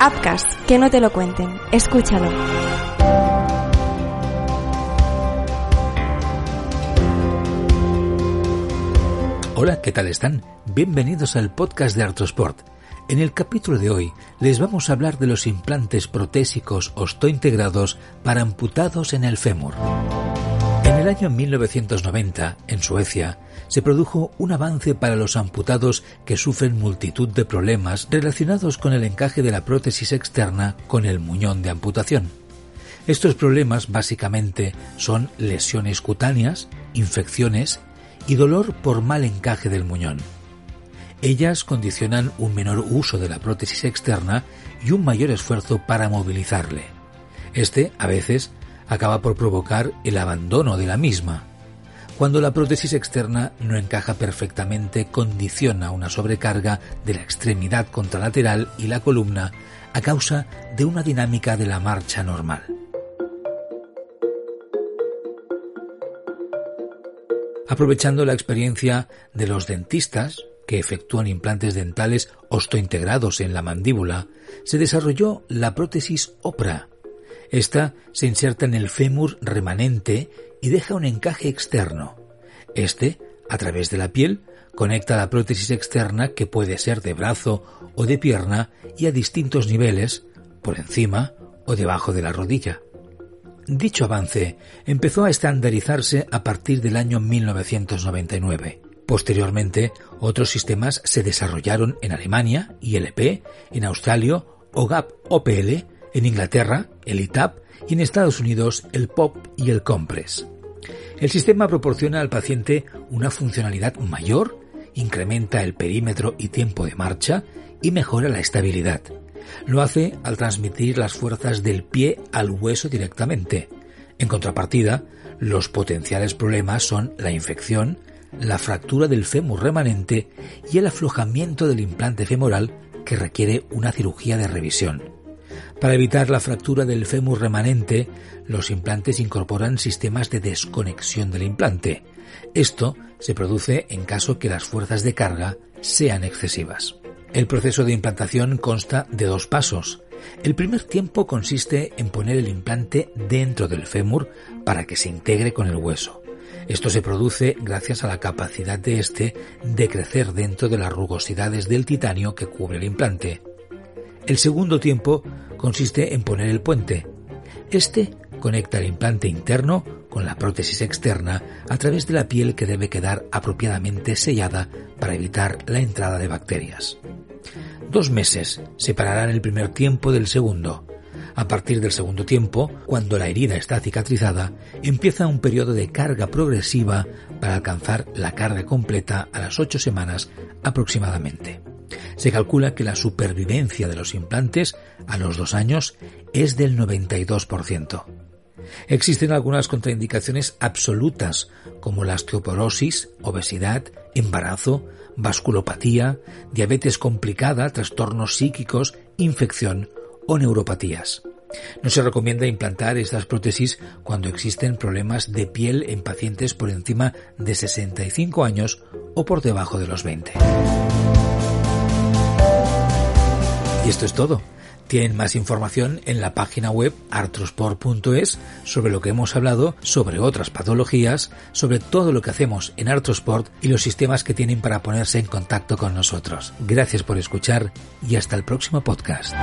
Upcast, que no te lo cuenten. Escúchalo. Hola, ¿qué tal están? Bienvenidos al podcast de Artrosport. En el capítulo de hoy les vamos a hablar de los implantes protésicos osteointegrados para amputados en el fémur. El año 1990, en Suecia, se produjo un avance para los amputados que sufren multitud de problemas relacionados con el encaje de la prótesis externa con el muñón de amputación. Estos problemas básicamente son lesiones cutáneas, infecciones y dolor por mal encaje del muñón. Ellas condicionan un menor uso de la prótesis externa y un mayor esfuerzo para movilizarle. Este, a veces, acaba por provocar el abandono de la misma. Cuando la prótesis externa no encaja perfectamente, condiciona una sobrecarga de la extremidad contralateral y la columna a causa de una dinámica de la marcha normal. Aprovechando la experiencia de los dentistas que efectúan implantes dentales osteointegrados en la mandíbula, se desarrolló la prótesis OPRA. Esta se inserta en el fémur remanente y deja un encaje externo. Este, a través de la piel, conecta la prótesis externa que puede ser de brazo o de pierna y a distintos niveles, por encima o debajo de la rodilla. Dicho avance empezó a estandarizarse a partir del año 1999. Posteriormente, otros sistemas se desarrollaron en Alemania, ILP, en Australia, OGAP OPL, en Inglaterra, el ITAP, y en Estados Unidos, el POP y el Compress. El sistema proporciona al paciente una funcionalidad mayor, incrementa el perímetro y tiempo de marcha y mejora la estabilidad. Lo hace al transmitir las fuerzas del pie al hueso directamente. En contrapartida, los potenciales problemas son la infección, la fractura del fémur remanente y el aflojamiento del implante femoral que requiere una cirugía de revisión. Para evitar la fractura del fémur remanente, los implantes incorporan sistemas de desconexión del implante. Esto se produce en caso que las fuerzas de carga sean excesivas. El proceso de implantación consta de dos pasos. El primer tiempo consiste en poner el implante dentro del fémur para que se integre con el hueso. Esto se produce gracias a la capacidad de éste de crecer dentro de las rugosidades del titanio que cubre el implante. El segundo tiempo consiste en poner el puente. Este conecta el implante interno con la prótesis externa a través de la piel que debe quedar apropiadamente sellada para evitar la entrada de bacterias. Dos meses separarán el primer tiempo del segundo. A partir del segundo tiempo, cuando la herida está cicatrizada, empieza un periodo de carga progresiva para alcanzar la carga completa a las ocho semanas aproximadamente. Se calcula que la supervivencia de los implantes a los dos años es del 92%. Existen algunas contraindicaciones absolutas, como la osteoporosis, obesidad, embarazo, vasculopatía, diabetes complicada, trastornos psíquicos, infección o neuropatías. No se recomienda implantar estas prótesis cuando existen problemas de piel en pacientes por encima de 65 años o por debajo de los 20. Y esto es todo. Tienen más información en la página web artrosport.es sobre lo que hemos hablado, sobre otras patologías, sobre todo lo que hacemos en Artrosport y los sistemas que tienen para ponerse en contacto con nosotros. Gracias por escuchar y hasta el próximo podcast.